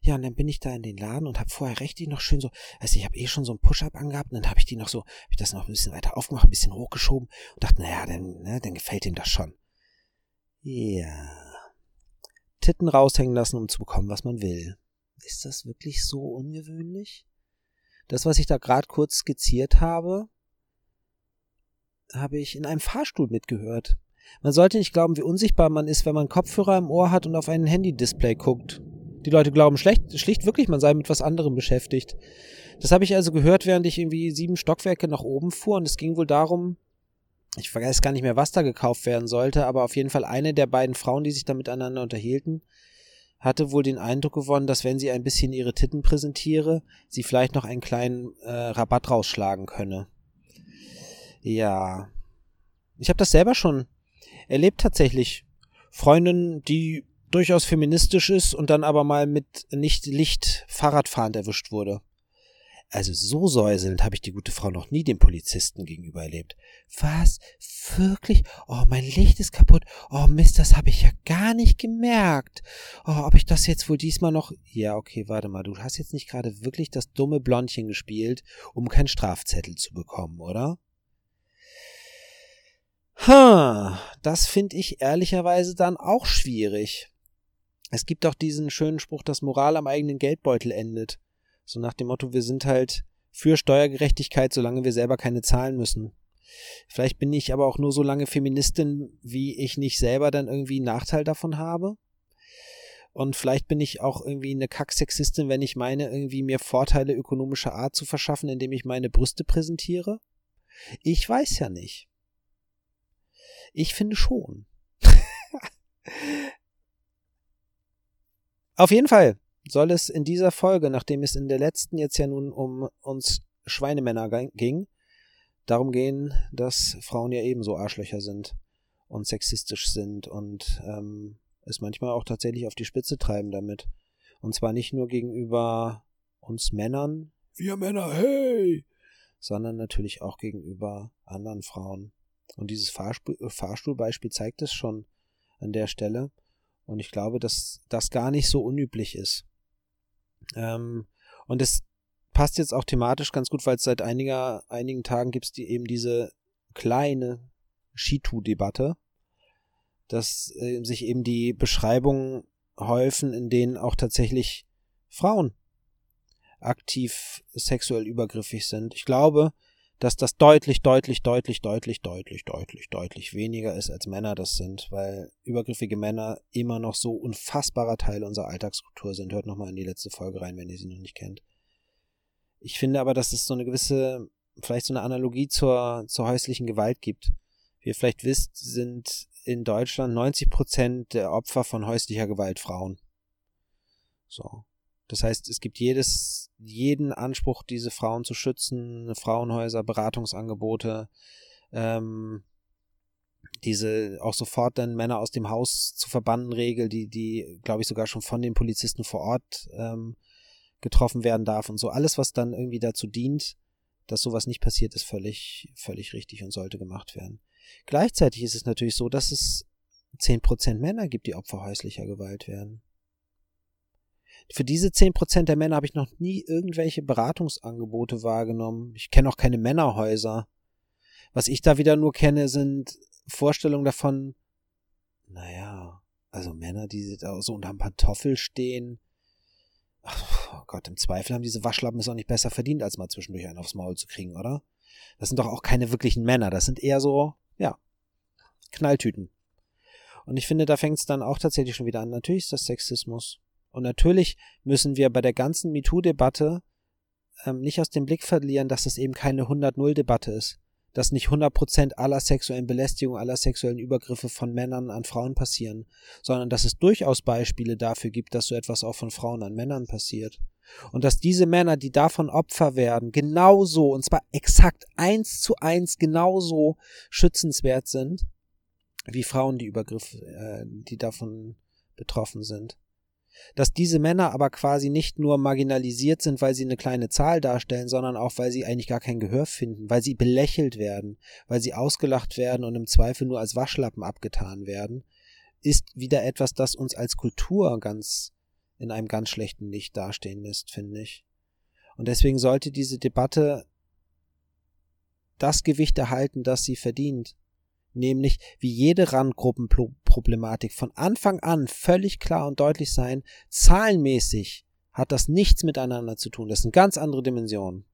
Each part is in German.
Ja, und dann bin ich da in den Laden und habe vorher richtig noch schön so, also ich habe eh schon so ein Push-Up angehabt und dann habe ich die noch so, habe ich das noch ein bisschen weiter aufgemacht, ein bisschen hochgeschoben und dachte, naja, dann, ne, dann gefällt ihm das schon. Ja. Titten raushängen lassen, um zu bekommen, was man will. Ist das wirklich so ungewöhnlich? Das, was ich da gerade kurz skizziert habe, habe ich in einem Fahrstuhl mitgehört. Man sollte nicht glauben, wie unsichtbar man ist, wenn man Kopfhörer im Ohr hat und auf ein Handy-Display guckt. Die Leute glauben schlecht, schlicht wirklich, man sei mit was anderem beschäftigt. Das habe ich also gehört, während ich irgendwie sieben Stockwerke nach oben fuhr und es ging wohl darum, ich weiß gar nicht mehr, was da gekauft werden sollte, aber auf jeden Fall eine der beiden Frauen, die sich da miteinander unterhielten, hatte wohl den Eindruck gewonnen, dass wenn sie ein bisschen ihre Titten präsentiere, sie vielleicht noch einen kleinen äh, Rabatt rausschlagen könne. Ja. Ich habe das selber schon erlebt tatsächlich. Freundin, die durchaus feministisch ist und dann aber mal mit nicht Licht Fahrradfahrend erwischt wurde. Also so säuselnd habe ich die gute Frau noch nie dem Polizisten gegenüber erlebt. Was? Wirklich? Oh, mein Licht ist kaputt. Oh Mist, das habe ich ja gar nicht gemerkt. Oh, ob ich das jetzt wohl diesmal noch. Ja, okay, warte mal. Du hast jetzt nicht gerade wirklich das dumme Blondchen gespielt, um keinen Strafzettel zu bekommen, oder? Ha, das finde ich ehrlicherweise dann auch schwierig. Es gibt auch diesen schönen Spruch, dass Moral am eigenen Geldbeutel endet. So nach dem Motto, wir sind halt für Steuergerechtigkeit, solange wir selber keine zahlen müssen. Vielleicht bin ich aber auch nur so lange Feministin, wie ich nicht selber dann irgendwie einen Nachteil davon habe. Und vielleicht bin ich auch irgendwie eine Kacksexistin, wenn ich meine, irgendwie mir Vorteile ökonomischer Art zu verschaffen, indem ich meine Brüste präsentiere. Ich weiß ja nicht. Ich finde schon. Auf jeden Fall soll es in dieser Folge, nachdem es in der letzten jetzt ja nun um uns Schweinemänner ging, darum gehen, dass Frauen ja ebenso Arschlöcher sind und sexistisch sind und ähm, es manchmal auch tatsächlich auf die Spitze treiben damit. Und zwar nicht nur gegenüber uns Männern, wir Männer, hey, sondern natürlich auch gegenüber anderen Frauen. Und dieses Fahrstuhl, Fahrstuhlbeispiel zeigt es schon an der Stelle. Und ich glaube, dass das gar nicht so unüblich ist. Ähm, und es passt jetzt auch thematisch ganz gut, weil es seit einiger, einigen Tagen gibt es die, eben diese kleine Skitu-Debatte, dass äh, sich eben die Beschreibungen häufen, in denen auch tatsächlich Frauen aktiv sexuell übergriffig sind. Ich glaube, dass das deutlich, deutlich, deutlich, deutlich, deutlich, deutlich, deutlich weniger ist, als Männer das sind, weil übergriffige Männer immer noch so unfassbarer Teil unserer Alltagskultur sind. Hört nochmal in die letzte Folge rein, wenn ihr sie noch nicht kennt. Ich finde aber, dass es so eine gewisse, vielleicht so eine Analogie zur, zur häuslichen Gewalt gibt. Wie ihr vielleicht wisst, sind in Deutschland 90 Prozent der Opfer von häuslicher Gewalt Frauen. So. Das heißt, es gibt jedes, jeden Anspruch, diese Frauen zu schützen, Frauenhäuser, Beratungsangebote, ähm, diese auch sofort dann Männer aus dem Haus zu verbannen Regel, die, die, glaube ich, sogar schon von den Polizisten vor Ort ähm, getroffen werden darf und so. Alles, was dann irgendwie dazu dient, dass sowas nicht passiert, ist völlig, völlig richtig und sollte gemacht werden. Gleichzeitig ist es natürlich so, dass es zehn Prozent Männer gibt, die Opfer häuslicher Gewalt werden. Für diese zehn Prozent der Männer habe ich noch nie irgendwelche Beratungsangebote wahrgenommen. Ich kenne auch keine Männerhäuser. Was ich da wieder nur kenne, sind Vorstellungen davon, naja, also Männer, die da so unterm Pantoffel stehen. Ach, oh Gott, im Zweifel haben diese Waschlappen es auch nicht besser verdient, als mal zwischendurch einen aufs Maul zu kriegen, oder? Das sind doch auch keine wirklichen Männer. Das sind eher so, ja, Knalltüten. Und ich finde, da fängt es dann auch tatsächlich schon wieder an. Natürlich ist das Sexismus. Und natürlich müssen wir bei der ganzen MeToo-Debatte ähm, nicht aus dem Blick verlieren, dass es eben keine 100-0-Debatte ist. Dass nicht 100% aller sexuellen Belästigung, aller sexuellen Übergriffe von Männern an Frauen passieren, sondern dass es durchaus Beispiele dafür gibt, dass so etwas auch von Frauen an Männern passiert. Und dass diese Männer, die davon Opfer werden, genauso, und zwar exakt eins zu eins genauso schützenswert sind, wie Frauen, die Übergriffe, äh, die davon betroffen sind dass diese Männer aber quasi nicht nur marginalisiert sind, weil sie eine kleine Zahl darstellen, sondern auch, weil sie eigentlich gar kein Gehör finden, weil sie belächelt werden, weil sie ausgelacht werden und im Zweifel nur als Waschlappen abgetan werden, ist wieder etwas, das uns als Kultur ganz in einem ganz schlechten Licht dastehen lässt, finde ich. Und deswegen sollte diese Debatte das Gewicht erhalten, das sie verdient. Nämlich wie jede Randgruppenproblematik von Anfang an völlig klar und deutlich sein, zahlenmäßig hat das nichts miteinander zu tun. Das sind ganz andere Dimensionen.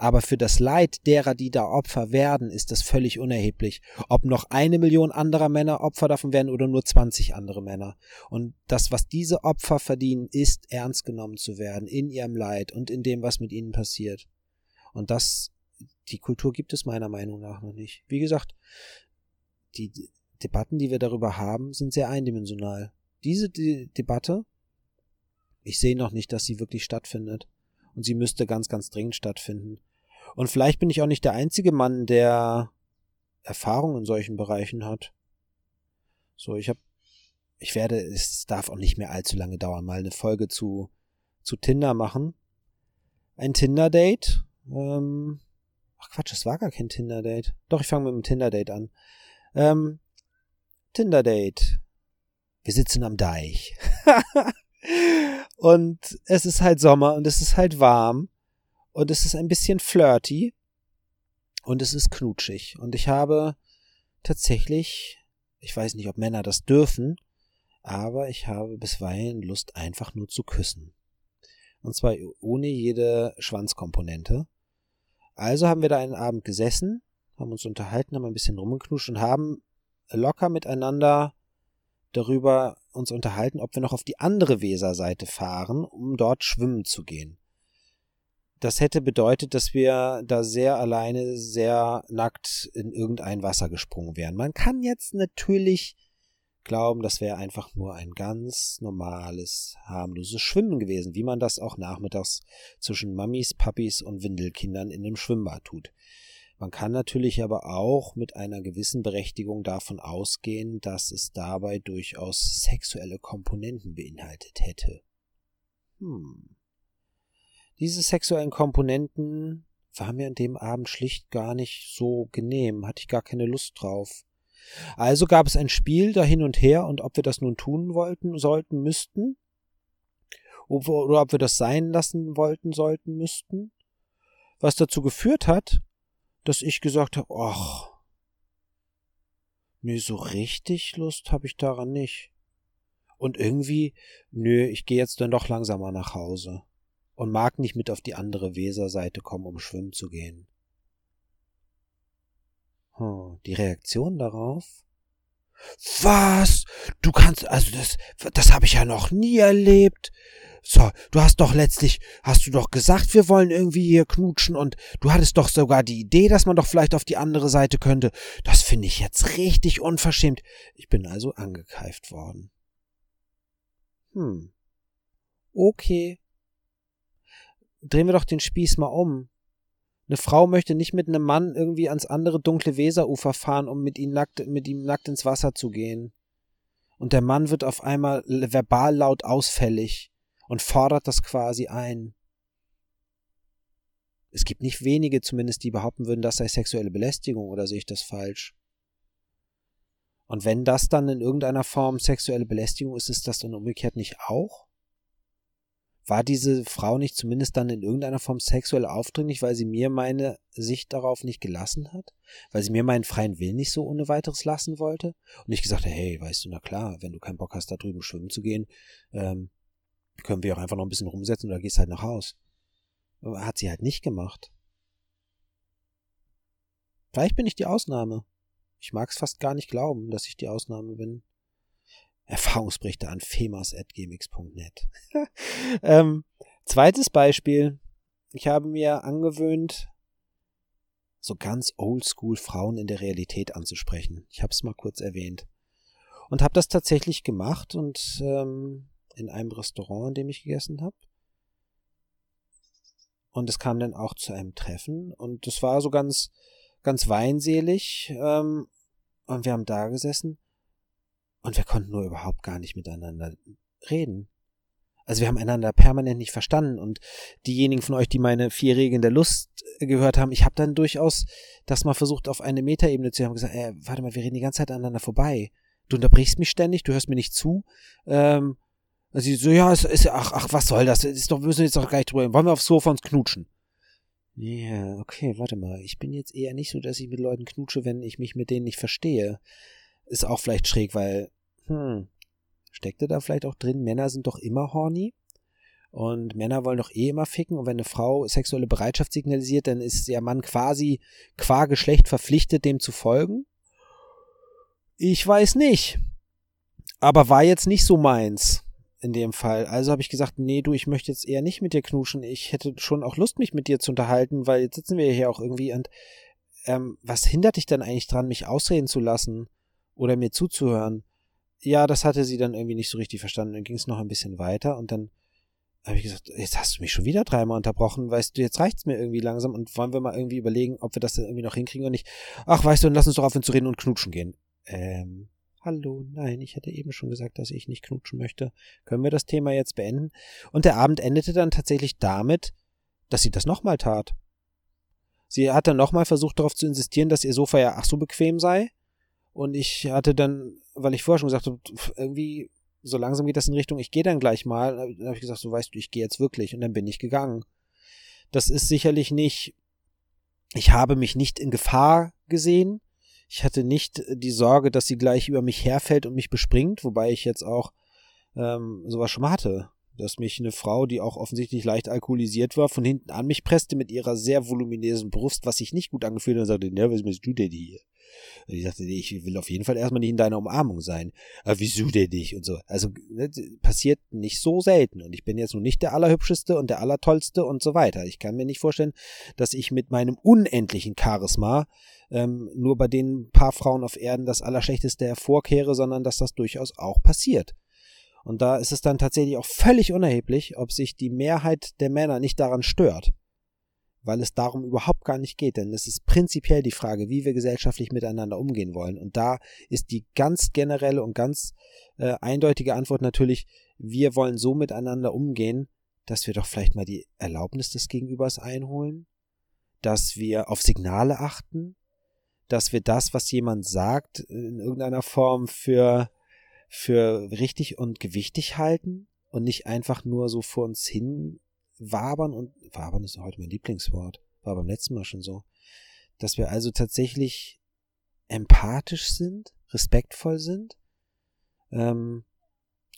Aber für das Leid derer, die da Opfer werden, ist das völlig unerheblich. Ob noch eine Million anderer Männer Opfer davon werden oder nur 20 andere Männer. Und das, was diese Opfer verdienen, ist ernst genommen zu werden in ihrem Leid und in dem, was mit ihnen passiert. Und das, die Kultur gibt es meiner Meinung nach noch nicht. Wie gesagt, die Debatten, die wir darüber haben, sind sehr eindimensional. Diese De Debatte, ich sehe noch nicht, dass sie wirklich stattfindet. Und sie müsste ganz, ganz dringend stattfinden. Und vielleicht bin ich auch nicht der einzige Mann, der Erfahrung in solchen Bereichen hat. So, ich habe, ich werde, es darf auch nicht mehr allzu lange dauern, mal eine Folge zu, zu Tinder machen. Ein Tinder-Date. Ähm, ach Quatsch, es war gar kein Tinder-Date. Doch, ich fange mit dem Tinder-Date an. Ähm, Tinder-Date. Wir sitzen am Deich. und es ist halt Sommer und es ist halt warm und es ist ein bisschen flirty und es ist knutschig. Und ich habe tatsächlich, ich weiß nicht, ob Männer das dürfen, aber ich habe bisweilen Lust, einfach nur zu küssen. Und zwar ohne jede Schwanzkomponente. Also haben wir da einen Abend gesessen, haben uns unterhalten, haben ein bisschen rumgeknuscht und haben locker miteinander darüber uns unterhalten, ob wir noch auf die andere Weserseite fahren, um dort schwimmen zu gehen das hätte bedeutet, dass wir da sehr alleine, sehr nackt in irgendein Wasser gesprungen wären. Man kann jetzt natürlich glauben, das wäre einfach nur ein ganz normales, harmloses Schwimmen gewesen, wie man das auch nachmittags zwischen Mamis, Papis und Windelkindern in dem Schwimmbad tut. Man kann natürlich aber auch mit einer gewissen Berechtigung davon ausgehen, dass es dabei durchaus sexuelle Komponenten beinhaltet hätte. Hm. Diese sexuellen Komponenten waren mir an dem Abend schlicht gar nicht so genehm, hatte ich gar keine Lust drauf. Also gab es ein Spiel da hin und her und ob wir das nun tun wollten, sollten, müssten, oder ob wir das sein lassen wollten, sollten, müssten, was dazu geführt hat, dass ich gesagt habe, ach, nee, so richtig Lust habe ich daran nicht. Und irgendwie, nö, ich gehe jetzt dann doch langsamer nach Hause und mag nicht mit auf die andere Weserseite kommen, um schwimmen zu gehen. Hm, die Reaktion darauf? Was? Du kannst, also das, das habe ich ja noch nie erlebt. So, du hast doch letztlich, hast du doch gesagt, wir wollen irgendwie hier knutschen und du hattest doch sogar die Idee, dass man doch vielleicht auf die andere Seite könnte. Das finde ich jetzt richtig unverschämt. Ich bin also angekeift worden. Hm. Okay, drehen wir doch den Spieß mal um. Eine Frau möchte nicht mit einem Mann irgendwie ans andere dunkle Weserufer fahren, um mit ihm nackt, mit ihm nackt ins Wasser zu gehen. Und der Mann wird auf einmal verbal laut ausfällig und fordert das quasi ein. Es gibt nicht wenige zumindest, die behaupten würden, das sei sexuelle Belästigung, oder sehe ich das falsch? Und wenn das dann in irgendeiner Form sexuelle Belästigung ist, ist das dann umgekehrt nicht auch? War diese Frau nicht zumindest dann in irgendeiner Form sexuell aufdringlich, weil sie mir meine Sicht darauf nicht gelassen hat? Weil sie mir meinen freien Willen nicht so ohne weiteres lassen wollte? Und ich gesagt habe, hey, weißt du, na klar, wenn du keinen Bock hast, da drüben schwimmen zu gehen, ähm, können wir auch einfach noch ein bisschen rumsetzen oder gehst halt nach Haus. Hat sie halt nicht gemacht. Vielleicht bin ich die Ausnahme. Ich mag es fast gar nicht glauben, dass ich die Ausnahme bin. Erfahrungsberichte an femas.gmx.net. ähm, zweites Beispiel. Ich habe mir angewöhnt, so ganz oldschool Frauen in der Realität anzusprechen. Ich habe es mal kurz erwähnt. Und habe das tatsächlich gemacht und ähm, in einem Restaurant, in dem ich gegessen habe. Und es kam dann auch zu einem Treffen und es war so ganz, ganz weinselig. Ähm, und wir haben da gesessen und wir konnten nur überhaupt gar nicht miteinander reden. Also wir haben einander permanent nicht verstanden und diejenigen von euch, die meine vier Regeln der Lust gehört haben, ich habe dann durchaus das mal versucht auf eine Metaebene zu haben gesagt, ey, warte mal, wir reden die ganze Zeit aneinander vorbei. Du unterbrichst mich ständig, du hörst mir nicht zu. Ähm, Und sie so, ja, ist, ist, ach, ach, was soll das? Ist doch, wir müssen jetzt doch gleich drüber. Wollen wir aufs Sofa uns knutschen? Ja, yeah, okay, warte mal. Ich bin jetzt eher nicht so, dass ich mit Leuten knutsche, wenn ich mich mit denen nicht verstehe. Ist auch vielleicht schräg, weil, hm, steckte da vielleicht auch drin, Männer sind doch immer horny? Und Männer wollen doch eh immer ficken. Und wenn eine Frau sexuelle Bereitschaft signalisiert, dann ist der Mann quasi qua Geschlecht verpflichtet, dem zu folgen. Ich weiß nicht. Aber war jetzt nicht so meins in dem Fall. Also habe ich gesagt, nee, du, ich möchte jetzt eher nicht mit dir knuschen. Ich hätte schon auch Lust, mich mit dir zu unterhalten, weil jetzt sitzen wir hier auch irgendwie und ähm, was hindert dich dann eigentlich dran, mich ausreden zu lassen oder mir zuzuhören? Ja, das hatte sie dann irgendwie nicht so richtig verstanden. Dann ging es noch ein bisschen weiter und dann habe ich gesagt, jetzt hast du mich schon wieder dreimal unterbrochen, weißt du, jetzt reicht's mir irgendwie langsam und wollen wir mal irgendwie überlegen, ob wir das irgendwie noch hinkriegen oder nicht. Ach, weißt du, dann lass uns doch aufhören zu reden und knutschen gehen. Ähm, Hallo, nein, ich hatte eben schon gesagt, dass ich nicht knutschen möchte. Können wir das Thema jetzt beenden? Und der Abend endete dann tatsächlich damit, dass sie das nochmal tat. Sie hat dann nochmal versucht darauf zu insistieren, dass ihr Sofa ja ach so bequem sei. Und ich hatte dann, weil ich vorher schon gesagt habe, irgendwie so langsam geht das in Richtung, ich gehe dann gleich mal. Dann habe ich gesagt, so weißt du, ich gehe jetzt wirklich. Und dann bin ich gegangen. Das ist sicherlich nicht, ich habe mich nicht in Gefahr gesehen. Ich hatte nicht die Sorge, dass sie gleich über mich herfällt und mich bespringt, wobei ich jetzt auch ähm, sowas schon mal hatte. Dass mich eine Frau, die auch offensichtlich leicht alkoholisiert war, von hinten an mich presste mit ihrer sehr voluminösen Brust, was sich nicht gut angefühlt hat und sagte, ne, was machst du denn hier? Und ich sagte, nee, ich will auf jeden Fall erstmal nicht in deiner Umarmung sein. Aber wieso denn nicht? Und so. Also ne, passiert nicht so selten. Und ich bin jetzt nun nicht der Allerhübscheste und der Allertollste und so weiter. Ich kann mir nicht vorstellen, dass ich mit meinem unendlichen Charisma ähm, nur bei den paar Frauen auf Erden das Allerschlechteste hervorkehre, sondern dass das durchaus auch passiert. Und da ist es dann tatsächlich auch völlig unerheblich, ob sich die Mehrheit der Männer nicht daran stört, weil es darum überhaupt gar nicht geht, denn es ist prinzipiell die Frage, wie wir gesellschaftlich miteinander umgehen wollen. Und da ist die ganz generelle und ganz äh, eindeutige Antwort natürlich, wir wollen so miteinander umgehen, dass wir doch vielleicht mal die Erlaubnis des Gegenübers einholen, dass wir auf Signale achten, dass wir das, was jemand sagt, in irgendeiner Form für, für richtig und gewichtig halten und nicht einfach nur so vor uns hin wabern und wabern ist heute mein Lieblingswort, war beim letzten Mal schon so, dass wir also tatsächlich empathisch sind, respektvoll sind, ähm,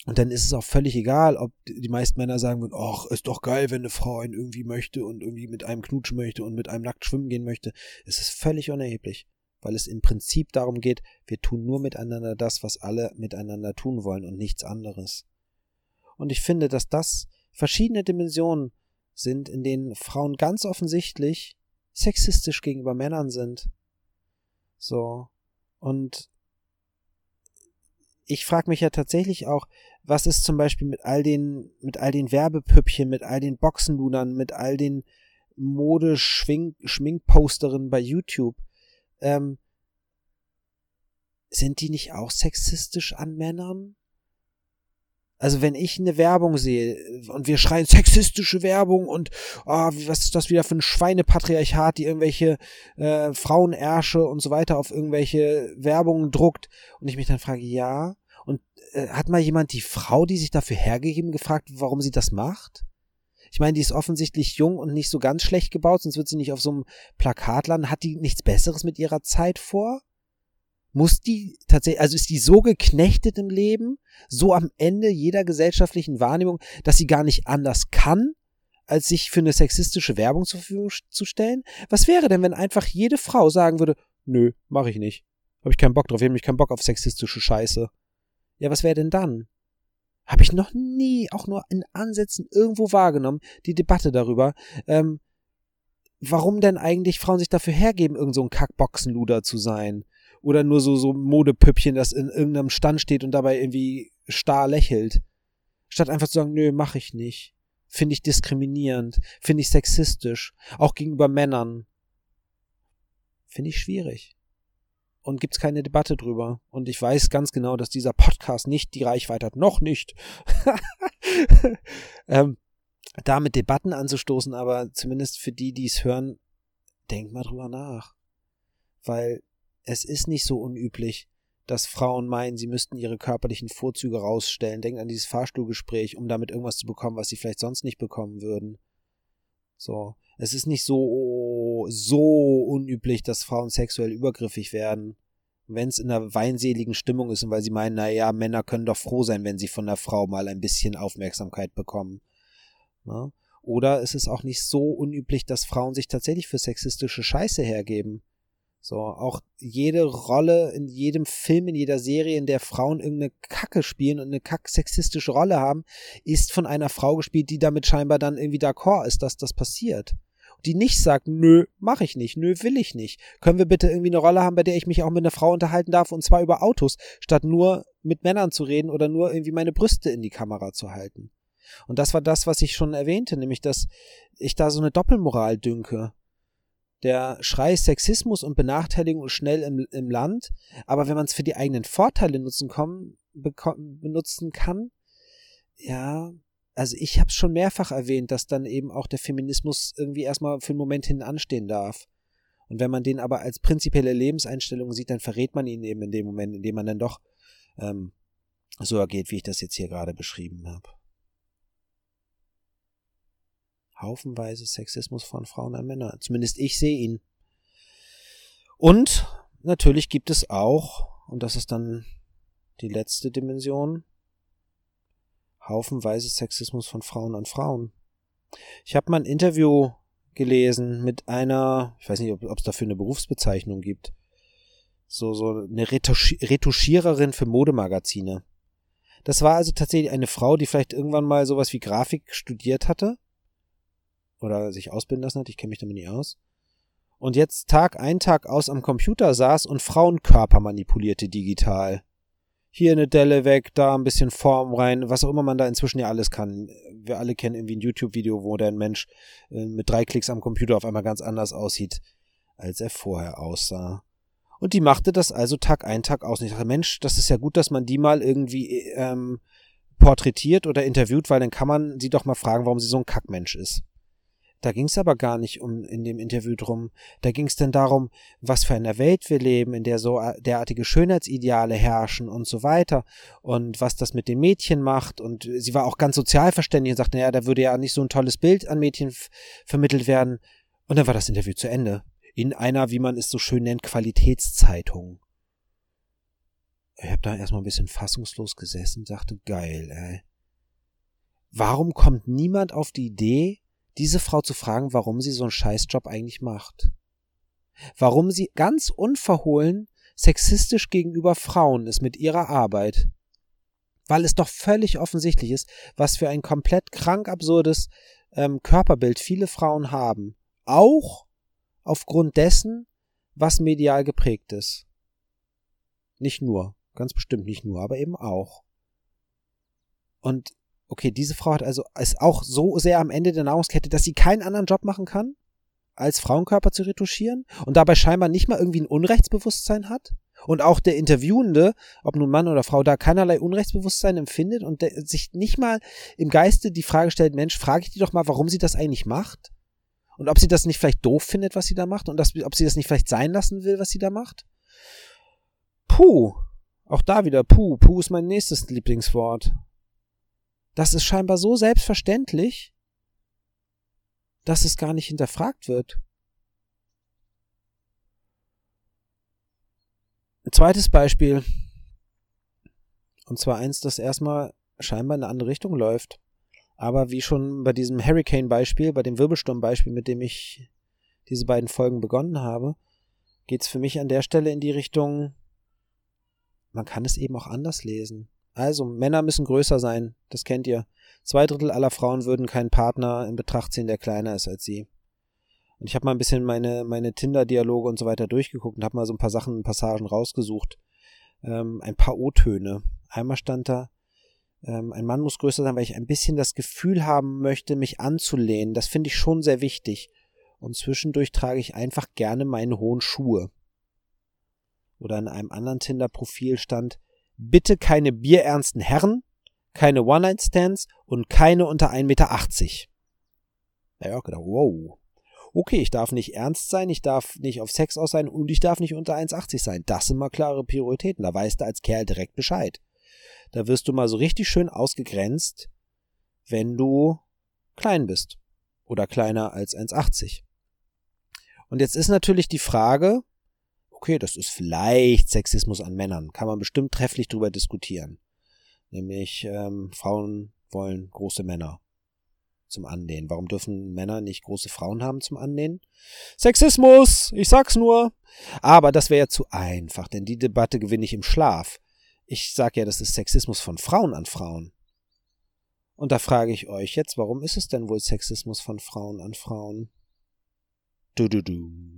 und dann ist es auch völlig egal, ob die meisten Männer sagen würden, ach, ist doch geil, wenn eine Frau einen irgendwie möchte und irgendwie mit einem knutschen möchte und mit einem nackt schwimmen gehen möchte. Es ist völlig unerheblich weil es im Prinzip darum geht, wir tun nur miteinander das, was alle miteinander tun wollen und nichts anderes. Und ich finde, dass das verschiedene Dimensionen sind, in denen Frauen ganz offensichtlich sexistisch gegenüber Männern sind. So. Und ich frage mich ja tatsächlich auch, was ist zum Beispiel mit all den, mit all den Werbepüppchen, mit all den Boxenludern, mit all den Mode-Schminkposterinnen bei YouTube? Ähm, sind die nicht auch sexistisch an Männern? Also wenn ich eine Werbung sehe und wir schreien sexistische Werbung und oh, was ist das wieder für ein Schweinepatriarchat, die irgendwelche äh, Frauenärsche und so weiter auf irgendwelche Werbungen druckt und ich mich dann frage, ja, und äh, hat mal jemand die Frau, die sich dafür hergegeben, gefragt, warum sie das macht? Ich meine, die ist offensichtlich jung und nicht so ganz schlecht gebaut, sonst wird sie nicht auf so einem Plakat landen. Hat die nichts Besseres mit ihrer Zeit vor? Muss die tatsächlich, also ist die so geknechtet im Leben, so am Ende jeder gesellschaftlichen Wahrnehmung, dass sie gar nicht anders kann, als sich für eine sexistische Werbung zur Verfügung zu stellen? Was wäre denn, wenn einfach jede Frau sagen würde, nö, mach ich nicht. Hab ich keinen Bock drauf, ich hab mich keinen Bock auf sexistische Scheiße. Ja, was wäre denn dann? Habe ich noch nie, auch nur in Ansätzen irgendwo wahrgenommen, die Debatte darüber, ähm, warum denn eigentlich Frauen sich dafür hergeben, irgend so ein Kackboxenluder zu sein. Oder nur so, so Modepüppchen, das in irgendeinem Stand steht und dabei irgendwie starr lächelt. Statt einfach zu sagen, nö, mach ich nicht. Finde ich diskriminierend. Finde ich sexistisch. Auch gegenüber Männern. Finde ich schwierig und gibt's keine Debatte drüber. Und ich weiß ganz genau, dass dieser Podcast nicht die Reichweite hat. Noch nicht. ähm, da Debatten anzustoßen, aber zumindest für die, die es hören, denkt mal drüber nach. Weil es ist nicht so unüblich, dass Frauen meinen, sie müssten ihre körperlichen Vorzüge rausstellen. Denkt an dieses Fahrstuhlgespräch, um damit irgendwas zu bekommen, was sie vielleicht sonst nicht bekommen würden. So. Es ist nicht so, so unüblich, dass Frauen sexuell übergriffig werden. Wenn es in einer weinseligen Stimmung ist und weil sie meinen, na ja, Männer können doch froh sein, wenn sie von der Frau mal ein bisschen Aufmerksamkeit bekommen. Na? Oder es ist auch nicht so unüblich, dass Frauen sich tatsächlich für sexistische Scheiße hergeben. So, auch jede Rolle in jedem Film, in jeder Serie, in der Frauen irgendeine Kacke spielen und eine kack-sexistische Rolle haben, ist von einer Frau gespielt, die damit scheinbar dann irgendwie d'accord ist, dass das passiert. Die nicht sagt, nö, mach ich nicht, nö, will ich nicht. Können wir bitte irgendwie eine Rolle haben, bei der ich mich auch mit einer Frau unterhalten darf und zwar über Autos, statt nur mit Männern zu reden oder nur irgendwie meine Brüste in die Kamera zu halten. Und das war das, was ich schon erwähnte, nämlich, dass ich da so eine Doppelmoral dünke. Der Schrei Sexismus und Benachteiligung ist schnell im, im Land, aber wenn man es für die eigenen Vorteile nutzen, kommen, benutzen kann, ja, also ich habe es schon mehrfach erwähnt, dass dann eben auch der Feminismus irgendwie erstmal für einen Moment hin anstehen darf. Und wenn man den aber als prinzipielle Lebenseinstellung sieht, dann verrät man ihn eben in dem Moment, in dem man dann doch ähm, so ergeht, wie ich das jetzt hier gerade beschrieben habe haufenweise Sexismus von Frauen an Männer. Zumindest ich sehe ihn. Und natürlich gibt es auch, und das ist dann die letzte Dimension, haufenweise Sexismus von Frauen an Frauen. Ich habe mal ein Interview gelesen mit einer, ich weiß nicht, ob es dafür eine Berufsbezeichnung gibt, so, so eine Retuschiererin für Modemagazine. Das war also tatsächlich eine Frau, die vielleicht irgendwann mal sowas wie Grafik studiert hatte oder sich ausbilden lassen hat, ich kenne mich damit nicht aus. Und jetzt Tag ein, Tag aus am Computer saß und Frauenkörper manipulierte digital. Hier eine Delle weg, da ein bisschen Form rein, was auch immer man da inzwischen ja alles kann. Wir alle kennen irgendwie ein YouTube-Video, wo der Mensch äh, mit drei Klicks am Computer auf einmal ganz anders aussieht, als er vorher aussah. Und die machte das also Tag ein, Tag aus. Und ich dachte, Mensch, das ist ja gut, dass man die mal irgendwie ähm, porträtiert oder interviewt, weil dann kann man sie doch mal fragen, warum sie so ein Kackmensch ist. Da ging es aber gar nicht um in dem Interview drum. Da ging es denn darum, was für eine Welt wir leben, in der so äh, derartige Schönheitsideale herrschen und so weiter und was das mit den Mädchen macht. Und sie war auch ganz sozialverständlich und sagte, naja, da würde ja nicht so ein tolles Bild an Mädchen vermittelt werden. Und dann war das Interview zu Ende. In einer, wie man es so schön nennt, Qualitätszeitung. Ich habe da erstmal ein bisschen fassungslos gesessen, dachte, geil, ey. Warum kommt niemand auf die Idee, diese Frau zu fragen, warum sie so einen Scheißjob eigentlich macht. Warum sie ganz unverhohlen sexistisch gegenüber Frauen ist mit ihrer Arbeit. Weil es doch völlig offensichtlich ist, was für ein komplett krank absurdes ähm, Körperbild viele Frauen haben. Auch aufgrund dessen, was medial geprägt ist. Nicht nur, ganz bestimmt nicht nur, aber eben auch. Und okay, diese Frau hat also ist auch so sehr am Ende der Nahrungskette, dass sie keinen anderen Job machen kann, als Frauenkörper zu retuschieren und dabei scheinbar nicht mal irgendwie ein Unrechtsbewusstsein hat. Und auch der Interviewende, ob nun Mann oder Frau, da keinerlei Unrechtsbewusstsein empfindet und sich nicht mal im Geiste die Frage stellt, Mensch, frage ich die doch mal, warum sie das eigentlich macht? Und ob sie das nicht vielleicht doof findet, was sie da macht? Und das, ob sie das nicht vielleicht sein lassen will, was sie da macht? Puh. Auch da wieder, puh. Puh ist mein nächstes Lieblingswort. Das ist scheinbar so selbstverständlich, dass es gar nicht hinterfragt wird. Ein zweites Beispiel. Und zwar eins, das erstmal scheinbar in eine andere Richtung läuft. Aber wie schon bei diesem Hurricane-Beispiel, bei dem Wirbelsturm-Beispiel, mit dem ich diese beiden Folgen begonnen habe, geht es für mich an der Stelle in die Richtung, man kann es eben auch anders lesen. Also, Männer müssen größer sein, das kennt ihr. Zwei Drittel aller Frauen würden keinen Partner in Betracht ziehen, der kleiner ist als sie. Und ich habe mal ein bisschen meine, meine Tinder-Dialoge und so weiter durchgeguckt und habe mal so ein paar Sachen, Passagen rausgesucht. Ähm, ein paar O-Töne. Einmal stand da, ähm, ein Mann muss größer sein, weil ich ein bisschen das Gefühl haben möchte, mich anzulehnen. Das finde ich schon sehr wichtig. Und zwischendurch trage ich einfach gerne meine hohen Schuhe. Oder in einem anderen Tinder-Profil stand, bitte keine bierernsten Herren, keine One-Night-Stands und keine unter 1,80 Meter. Ja, auch gedacht, wow. okay, ich darf nicht ernst sein, ich darf nicht auf Sex aus sein und ich darf nicht unter 1,80 sein. Das sind mal klare Prioritäten. Da weißt du als Kerl direkt Bescheid. Da wirst du mal so richtig schön ausgegrenzt, wenn du klein bist. Oder kleiner als 1,80. Und jetzt ist natürlich die Frage, okay, das ist vielleicht Sexismus an Männern, kann man bestimmt trefflich drüber diskutieren. Nämlich ähm, Frauen wollen große Männer zum Annähen. Warum dürfen Männer nicht große Frauen haben zum Annähen? Sexismus, ich sag's nur. Aber das wäre ja zu einfach, denn die Debatte gewinne ich im Schlaf. Ich sag ja, das ist Sexismus von Frauen an Frauen. Und da frage ich euch jetzt, warum ist es denn wohl Sexismus von Frauen an Frauen? Du du du.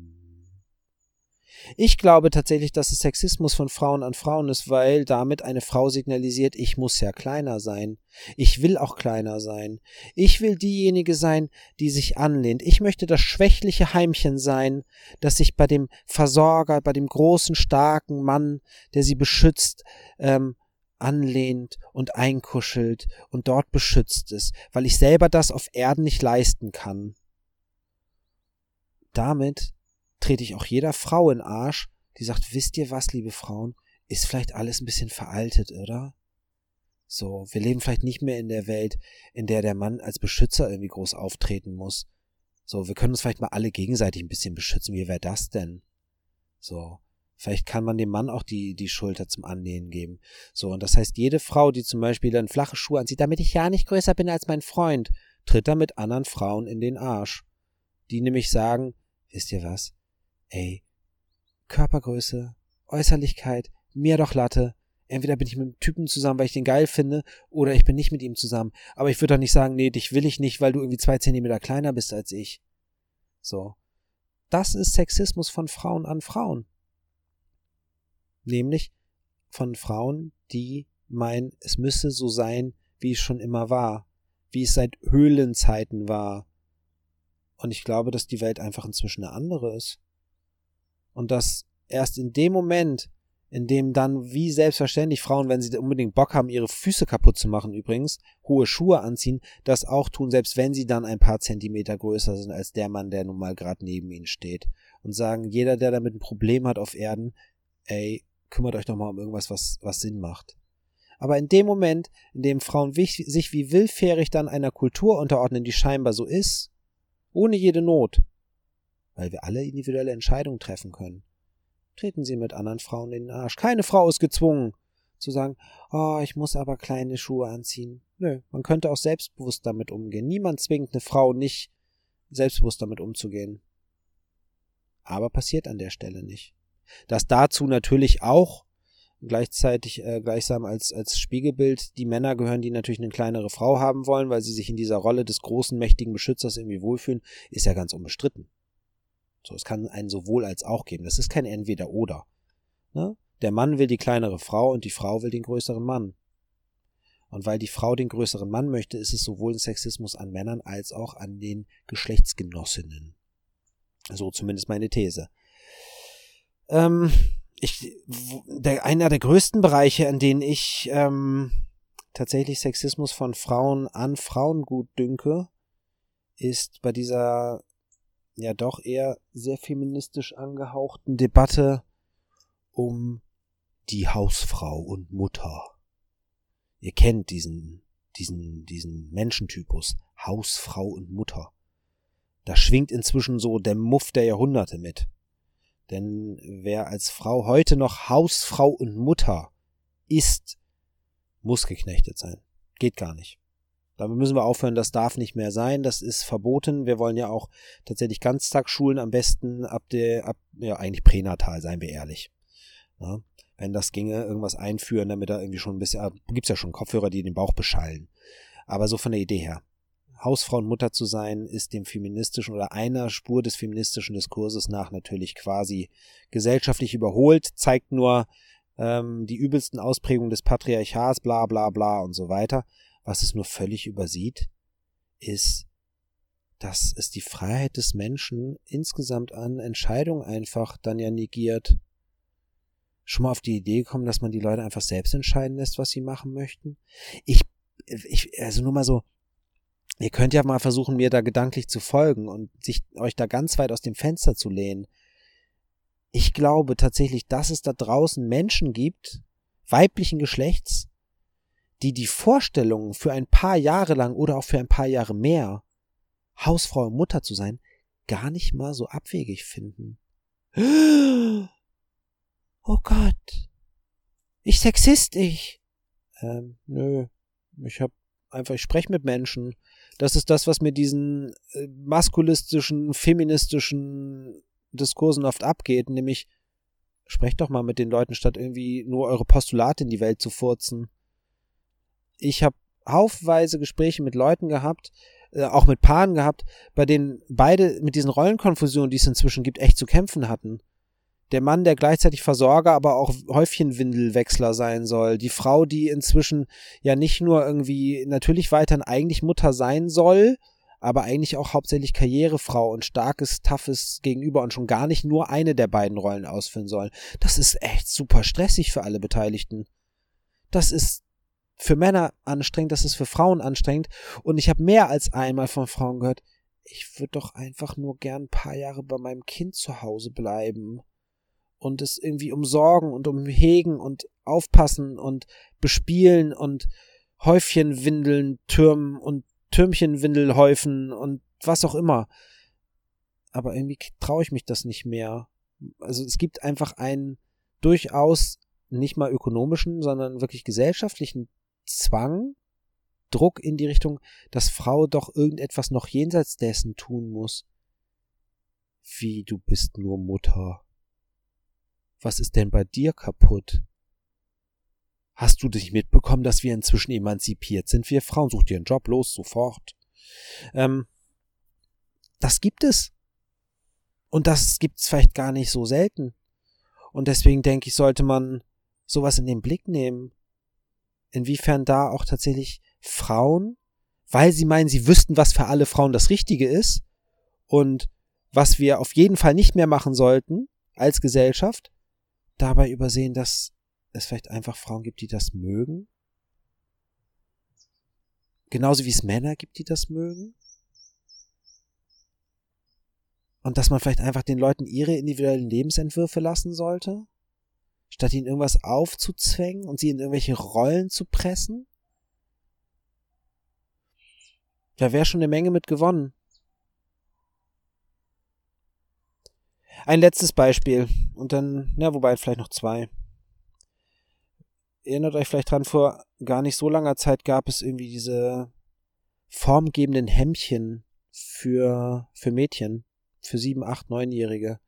Ich glaube tatsächlich, dass es Sexismus von Frauen an Frauen ist, weil damit eine Frau signalisiert, ich muss ja kleiner sein. Ich will auch kleiner sein. Ich will diejenige sein, die sich anlehnt. Ich möchte das schwächliche Heimchen sein, das sich bei dem Versorger, bei dem großen, starken Mann, der sie beschützt, ähm, anlehnt und einkuschelt und dort beschützt ist, weil ich selber das auf Erden nicht leisten kann. Damit trete ich auch jeder Frau in Arsch, die sagt, wisst ihr was, liebe Frauen, ist vielleicht alles ein bisschen veraltet, oder? So, wir leben vielleicht nicht mehr in der Welt, in der der Mann als Beschützer irgendwie groß auftreten muss. So, wir können uns vielleicht mal alle gegenseitig ein bisschen beschützen. Wie wäre das denn? So, vielleicht kann man dem Mann auch die, die Schulter zum Annähen geben. So, und das heißt, jede Frau, die zum Beispiel dann flache Schuhe anzieht, damit ich ja nicht größer bin als mein Freund, tritt damit anderen Frauen in den Arsch. Die nämlich sagen, wisst ihr was? Ey, Körpergröße, Äußerlichkeit, mir doch Latte. Entweder bin ich mit einem Typen zusammen, weil ich den geil finde, oder ich bin nicht mit ihm zusammen. Aber ich würde doch nicht sagen, nee, dich will ich nicht, weil du irgendwie zwei Zentimeter kleiner bist als ich. So. Das ist Sexismus von Frauen an Frauen. Nämlich von Frauen, die meinen, es müsse so sein, wie es schon immer war, wie es seit Höhlenzeiten war. Und ich glaube, dass die Welt einfach inzwischen eine andere ist. Und dass erst in dem Moment, in dem dann wie selbstverständlich Frauen, wenn sie unbedingt Bock haben, ihre Füße kaputt zu machen übrigens, hohe Schuhe anziehen, das auch tun, selbst wenn sie dann ein paar Zentimeter größer sind als der Mann, der nun mal gerade neben ihnen steht. Und sagen, jeder, der damit ein Problem hat auf Erden, ey, kümmert euch doch mal um irgendwas, was, was Sinn macht. Aber in dem Moment, in dem Frauen sich wie willfährig dann einer Kultur unterordnen, die scheinbar so ist, ohne jede Not, weil wir alle individuelle Entscheidungen treffen können. Treten Sie mit anderen Frauen in den Arsch. Keine Frau ist gezwungen zu sagen, oh, ich muss aber kleine Schuhe anziehen. Nö, man könnte auch selbstbewusst damit umgehen. Niemand zwingt eine Frau nicht, selbstbewusst damit umzugehen. Aber passiert an der Stelle nicht. Dass dazu natürlich auch gleichzeitig äh, gleichsam als, als Spiegelbild die Männer gehören, die natürlich eine kleinere Frau haben wollen, weil sie sich in dieser Rolle des großen, mächtigen Beschützers irgendwie wohlfühlen, ist ja ganz unbestritten. So, es kann ein sowohl als auch geben. Das ist kein entweder oder. Ne? Der Mann will die kleinere Frau und die Frau will den größeren Mann. Und weil die Frau den größeren Mann möchte, ist es sowohl ein Sexismus an Männern als auch an den Geschlechtsgenossinnen. So zumindest meine These. Ähm, ich, der, einer der größten Bereiche, an denen ich ähm, tatsächlich Sexismus von Frauen an Frauen gut dünke, ist bei dieser ja doch eher sehr feministisch angehauchten Debatte um die Hausfrau und Mutter. Ihr kennt diesen, diesen, diesen Menschentypus, Hausfrau und Mutter. Da schwingt inzwischen so der Muff der Jahrhunderte mit. Denn wer als Frau heute noch Hausfrau und Mutter ist, muss geknechtet sein. Geht gar nicht. Damit müssen wir aufhören, das darf nicht mehr sein, das ist verboten. Wir wollen ja auch tatsächlich Ganztagsschulen am besten ab der, ab, ja, eigentlich pränatal, seien wir ehrlich. Ja, wenn das ginge, irgendwas einführen, damit da irgendwie schon ein bisschen, ah, gibt's ja schon Kopfhörer, die den Bauch beschallen. Aber so von der Idee her. Hausfrau und Mutter zu sein, ist dem feministischen oder einer Spur des feministischen Diskurses nach natürlich quasi gesellschaftlich überholt, zeigt nur ähm, die übelsten Ausprägungen des Patriarchats, bla bla bla und so weiter. Was es nur völlig übersieht, ist, dass es die Freiheit des Menschen insgesamt an Entscheidungen einfach dann ja negiert. Schon mal auf die Idee kommen, dass man die Leute einfach selbst entscheiden lässt, was sie machen möchten? Ich, ich, also nur mal so, Ihr könnt ja mal versuchen, mir da gedanklich zu folgen und sich euch da ganz weit aus dem Fenster zu lehnen. Ich glaube tatsächlich, dass es da draußen Menschen gibt, weiblichen Geschlechts, die die Vorstellungen für ein paar Jahre lang oder auch für ein paar Jahre mehr Hausfrau und Mutter zu sein, gar nicht mal so abwegig finden. Oh Gott. Ich sexist ich. Ähm, nö. Ich hab einfach, ich spreche mit Menschen. Das ist das, was mir diesen äh, maskulistischen, feministischen Diskursen oft abgeht, nämlich sprecht doch mal mit den Leuten, statt irgendwie nur eure Postulate in die Welt zu furzen. Ich habe haufenweise Gespräche mit Leuten gehabt, äh, auch mit Paaren gehabt, bei denen beide mit diesen Rollenkonfusionen, die es inzwischen gibt, echt zu kämpfen hatten. Der Mann, der gleichzeitig Versorger, aber auch Häufchenwindelwechsler sein soll. Die Frau, die inzwischen ja nicht nur irgendwie natürlich weiterhin eigentlich Mutter sein soll, aber eigentlich auch hauptsächlich Karrierefrau und starkes, toughes Gegenüber und schon gar nicht nur eine der beiden Rollen ausfüllen soll. Das ist echt super stressig für alle Beteiligten. Das ist für Männer anstrengend, das ist für Frauen anstrengend. Und ich habe mehr als einmal von Frauen gehört, ich würde doch einfach nur gern ein paar Jahre bei meinem Kind zu Hause bleiben und es irgendwie umsorgen und umhegen und aufpassen und bespielen und Häufchenwindeln türmen und Türmchenwindelhäufen und was auch immer. Aber irgendwie traue ich mich das nicht mehr. Also es gibt einfach einen durchaus nicht mal ökonomischen, sondern wirklich gesellschaftlichen Zwang, Druck in die Richtung, dass Frau doch irgendetwas noch jenseits dessen tun muss. Wie, du bist nur Mutter. Was ist denn bei dir kaputt? Hast du dich mitbekommen, dass wir inzwischen emanzipiert sind? Wir Frauen, such dir einen Job, los, sofort. Ähm, das gibt es. Und das gibt's vielleicht gar nicht so selten. Und deswegen denke ich, sollte man sowas in den Blick nehmen inwiefern da auch tatsächlich Frauen, weil sie meinen, sie wüssten, was für alle Frauen das Richtige ist und was wir auf jeden Fall nicht mehr machen sollten als Gesellschaft, dabei übersehen, dass es vielleicht einfach Frauen gibt, die das mögen. Genauso wie es Männer gibt, die das mögen. Und dass man vielleicht einfach den Leuten ihre individuellen Lebensentwürfe lassen sollte statt ihnen irgendwas aufzuzwängen und sie in irgendwelche Rollen zu pressen? Da wäre schon eine Menge mit gewonnen. Ein letztes Beispiel und dann, na, wobei vielleicht noch zwei. Erinnert euch vielleicht dran, vor gar nicht so langer Zeit gab es irgendwie diese formgebenden Hemmchen für, für Mädchen, für sieben, acht, neunjährige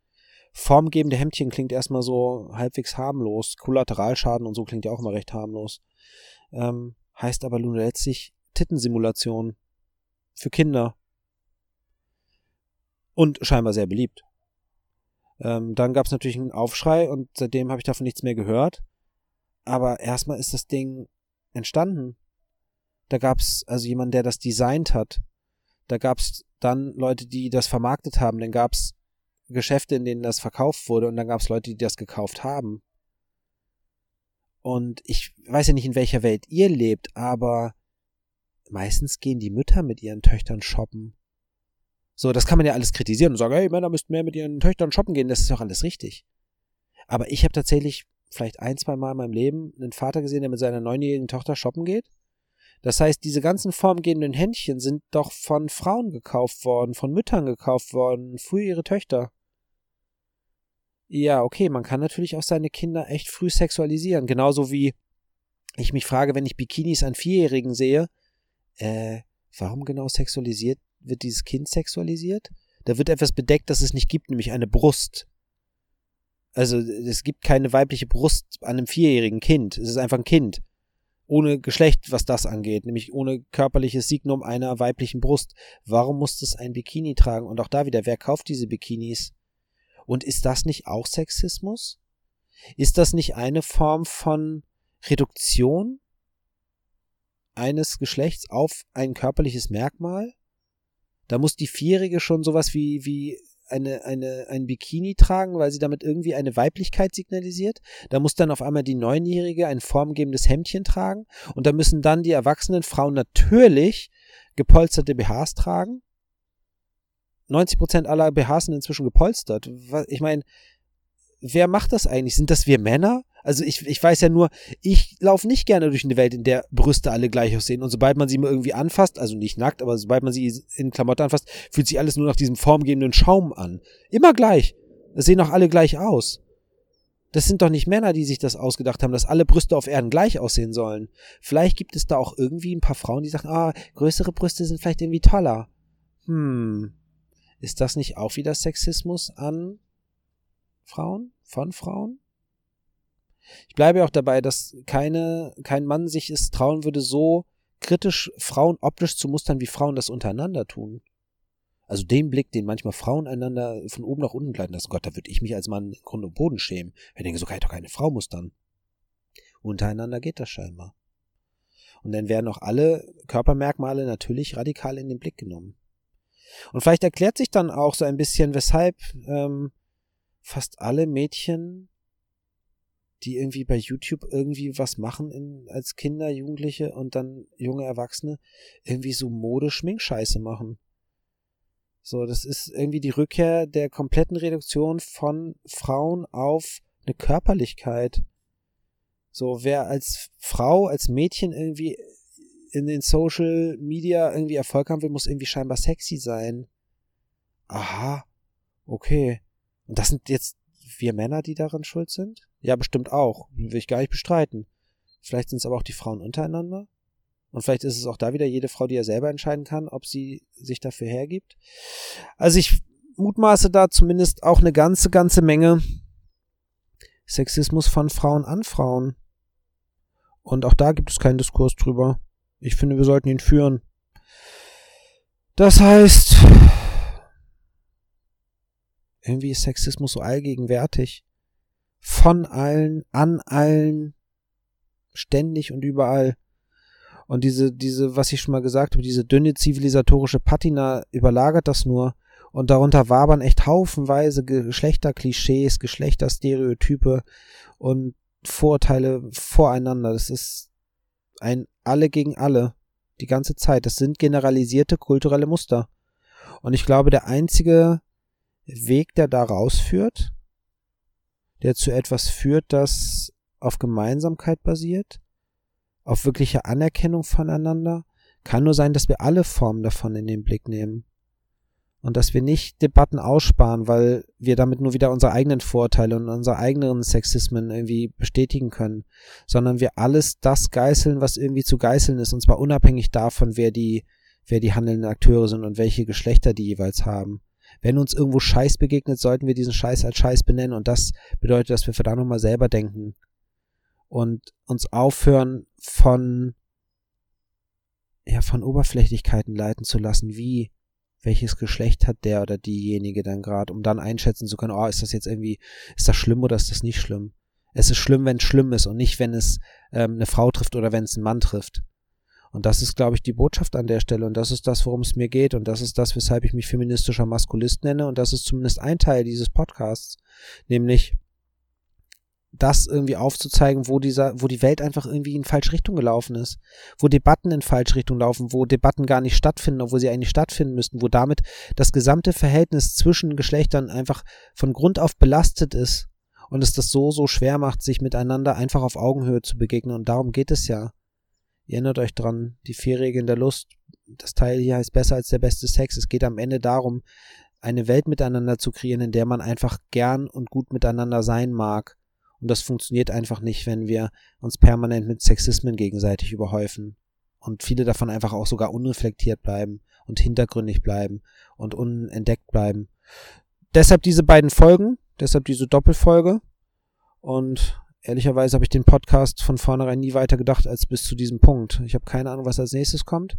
formgebende Hemdchen klingt erstmal so halbwegs harmlos. Kollateralschaden und so klingt ja auch immer recht harmlos. Ähm, heißt aber nun letztlich Tittensimulation für Kinder. Und scheinbar sehr beliebt. Ähm, dann gab es natürlich einen Aufschrei und seitdem habe ich davon nichts mehr gehört. Aber erstmal ist das Ding entstanden. Da gab es also jemanden, der das designt hat. Da gab es dann Leute, die das vermarktet haben. Dann gab es Geschäfte, in denen das verkauft wurde und dann gab es Leute, die das gekauft haben. Und ich weiß ja nicht, in welcher Welt ihr lebt, aber meistens gehen die Mütter mit ihren Töchtern shoppen. So, das kann man ja alles kritisieren und sagen, hey, Männer müssten mehr mit ihren Töchtern shoppen gehen, das ist doch alles richtig. Aber ich habe tatsächlich vielleicht ein, zwei Mal in meinem Leben einen Vater gesehen, der mit seiner neunjährigen Tochter shoppen geht das heißt, diese ganzen formgebenden Händchen sind doch von Frauen gekauft worden, von Müttern gekauft worden, früh ihre Töchter. Ja, okay, man kann natürlich auch seine Kinder echt früh sexualisieren. Genauso wie ich mich frage, wenn ich Bikinis an Vierjährigen sehe, äh, warum genau sexualisiert, wird dieses Kind sexualisiert? Da wird etwas bedeckt, das es nicht gibt, nämlich eine Brust. Also es gibt keine weibliche Brust an einem vierjährigen Kind. Es ist einfach ein Kind ohne Geschlecht, was das angeht, nämlich ohne körperliches Signum einer weiblichen Brust. Warum muss das ein Bikini tragen? Und auch da wieder, wer kauft diese Bikinis? Und ist das nicht auch Sexismus? Ist das nicht eine Form von Reduktion eines Geschlechts auf ein körperliches Merkmal? Da muss die Vierjährige schon sowas wie, wie eine, eine, ein Bikini tragen, weil sie damit irgendwie eine Weiblichkeit signalisiert. Da muss dann auf einmal die Neunjährige ein formgebendes Hemdchen tragen. Und da müssen dann die erwachsenen Frauen natürlich gepolsterte BHs tragen. 90% aller BHs sind inzwischen gepolstert. Ich meine, wer macht das eigentlich? Sind das wir Männer? Also ich, ich weiß ja nur, ich laufe nicht gerne durch eine Welt, in der Brüste alle gleich aussehen. Und sobald man sie mal irgendwie anfasst, also nicht nackt, aber sobald man sie in Klamotten anfasst, fühlt sich alles nur nach diesem formgebenden Schaum an. Immer gleich. Es sehen auch alle gleich aus. Das sind doch nicht Männer, die sich das ausgedacht haben, dass alle Brüste auf Erden gleich aussehen sollen. Vielleicht gibt es da auch irgendwie ein paar Frauen, die sagen, ah, größere Brüste sind vielleicht irgendwie toller. Hm. Ist das nicht auch wieder Sexismus an Frauen? Von Frauen? Ich bleibe auch dabei, dass keine, kein Mann sich es trauen würde, so kritisch Frauen optisch zu mustern, wie Frauen das untereinander tun. Also den Blick, den manchmal Frauen einander von oben nach unten gleiten lassen, Gott, da würde ich mich als Mann im Grund und Boden schämen. Ich denke, so kann ich doch keine Frau mustern. Untereinander geht das scheinbar. Und dann werden auch alle Körpermerkmale natürlich radikal in den Blick genommen. Und vielleicht erklärt sich dann auch so ein bisschen, weshalb ähm, fast alle Mädchen, die irgendwie bei YouTube irgendwie was machen in, als Kinder, Jugendliche und dann junge Erwachsene, irgendwie so Mode-Schminkscheiße machen. So, das ist irgendwie die Rückkehr der kompletten Reduktion von Frauen auf eine Körperlichkeit. So, wer als Frau, als Mädchen irgendwie in den Social Media irgendwie Erfolg haben will, muss irgendwie scheinbar sexy sein. Aha. Okay. Und das sind jetzt wir Männer, die daran schuld sind? Ja, bestimmt auch. Will ich gar nicht bestreiten. Vielleicht sind es aber auch die Frauen untereinander. Und vielleicht ist es auch da wieder jede Frau, die ja selber entscheiden kann, ob sie sich dafür hergibt. Also ich mutmaße da zumindest auch eine ganze, ganze Menge Sexismus von Frauen an Frauen. Und auch da gibt es keinen Diskurs drüber. Ich finde, wir sollten ihn führen. Das heißt, irgendwie ist Sexismus so allgegenwärtig. Von allen, an allen, ständig und überall. Und diese, diese, was ich schon mal gesagt habe, diese dünne zivilisatorische Patina überlagert das nur. Und darunter wabern echt haufenweise Geschlechterklischees, Geschlechterstereotype und Vorurteile voreinander. Das ist ein alle gegen alle. Die ganze Zeit. Das sind generalisierte kulturelle Muster. Und ich glaube, der einzige Weg, der da rausführt, der zu etwas führt, das auf Gemeinsamkeit basiert, auf wirkliche Anerkennung voneinander, kann nur sein, dass wir alle Formen davon in den Blick nehmen. Und dass wir nicht Debatten aussparen, weil wir damit nur wieder unsere eigenen Vorteile und unsere eigenen Sexismen irgendwie bestätigen können, sondern wir alles das geißeln, was irgendwie zu geißeln ist, und zwar unabhängig davon, wer die, wer die handelnden Akteure sind und welche Geschlechter die jeweils haben. Wenn uns irgendwo Scheiß begegnet, sollten wir diesen Scheiß als Scheiß benennen und das bedeutet, dass wir verdammt nochmal selber denken und uns aufhören von ja von Oberflächlichkeiten leiten zu lassen, wie welches Geschlecht hat der oder diejenige dann gerade, um dann einschätzen zu können, oh, ist das jetzt irgendwie, ist das schlimm oder ist das nicht schlimm? Es ist schlimm, wenn es schlimm ist und nicht, wenn es ähm, eine Frau trifft oder wenn es einen Mann trifft. Und das ist, glaube ich, die Botschaft an der Stelle. Und das ist das, worum es mir geht. Und das ist das, weshalb ich mich feministischer Maskulist nenne. Und das ist zumindest ein Teil dieses Podcasts. Nämlich, das irgendwie aufzuzeigen, wo dieser, wo die Welt einfach irgendwie in falsche Richtung gelaufen ist, wo Debatten in falsche Richtung laufen, wo Debatten gar nicht stattfinden, obwohl sie eigentlich stattfinden müssten, wo damit das gesamte Verhältnis zwischen Geschlechtern einfach von Grund auf belastet ist und es das so, so schwer macht, sich miteinander einfach auf Augenhöhe zu begegnen. Und darum geht es ja. Ihr erinnert euch dran, die vier Regeln der Lust. Das Teil hier heißt besser als der beste Sex. Es geht am Ende darum, eine Welt miteinander zu kreieren, in der man einfach gern und gut miteinander sein mag. Und das funktioniert einfach nicht, wenn wir uns permanent mit Sexismen gegenseitig überhäufen. Und viele davon einfach auch sogar unreflektiert bleiben und hintergründig bleiben und unentdeckt bleiben. Deshalb diese beiden Folgen, deshalb diese Doppelfolge. Und ehrlicherweise habe ich den Podcast von vornherein nie weiter gedacht als bis zu diesem Punkt. Ich habe keine Ahnung, was als nächstes kommt.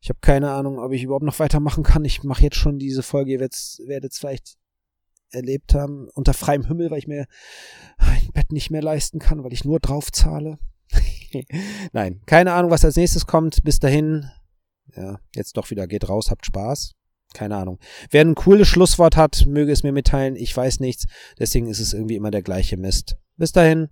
Ich habe keine Ahnung, ob ich überhaupt noch weitermachen kann. Ich mache jetzt schon diese Folge. Ihr werdet es vielleicht erlebt haben, unter freiem Himmel, weil ich mir ein Bett nicht mehr leisten kann, weil ich nur drauf zahle. Nein, keine Ahnung, was als nächstes kommt. Bis dahin, ja, jetzt doch wieder geht raus, habt Spaß. Keine Ahnung. Wer ein cooles Schlusswort hat, möge es mir mitteilen. Ich weiß nichts. Deswegen ist es irgendwie immer der gleiche Mist. Bis dahin.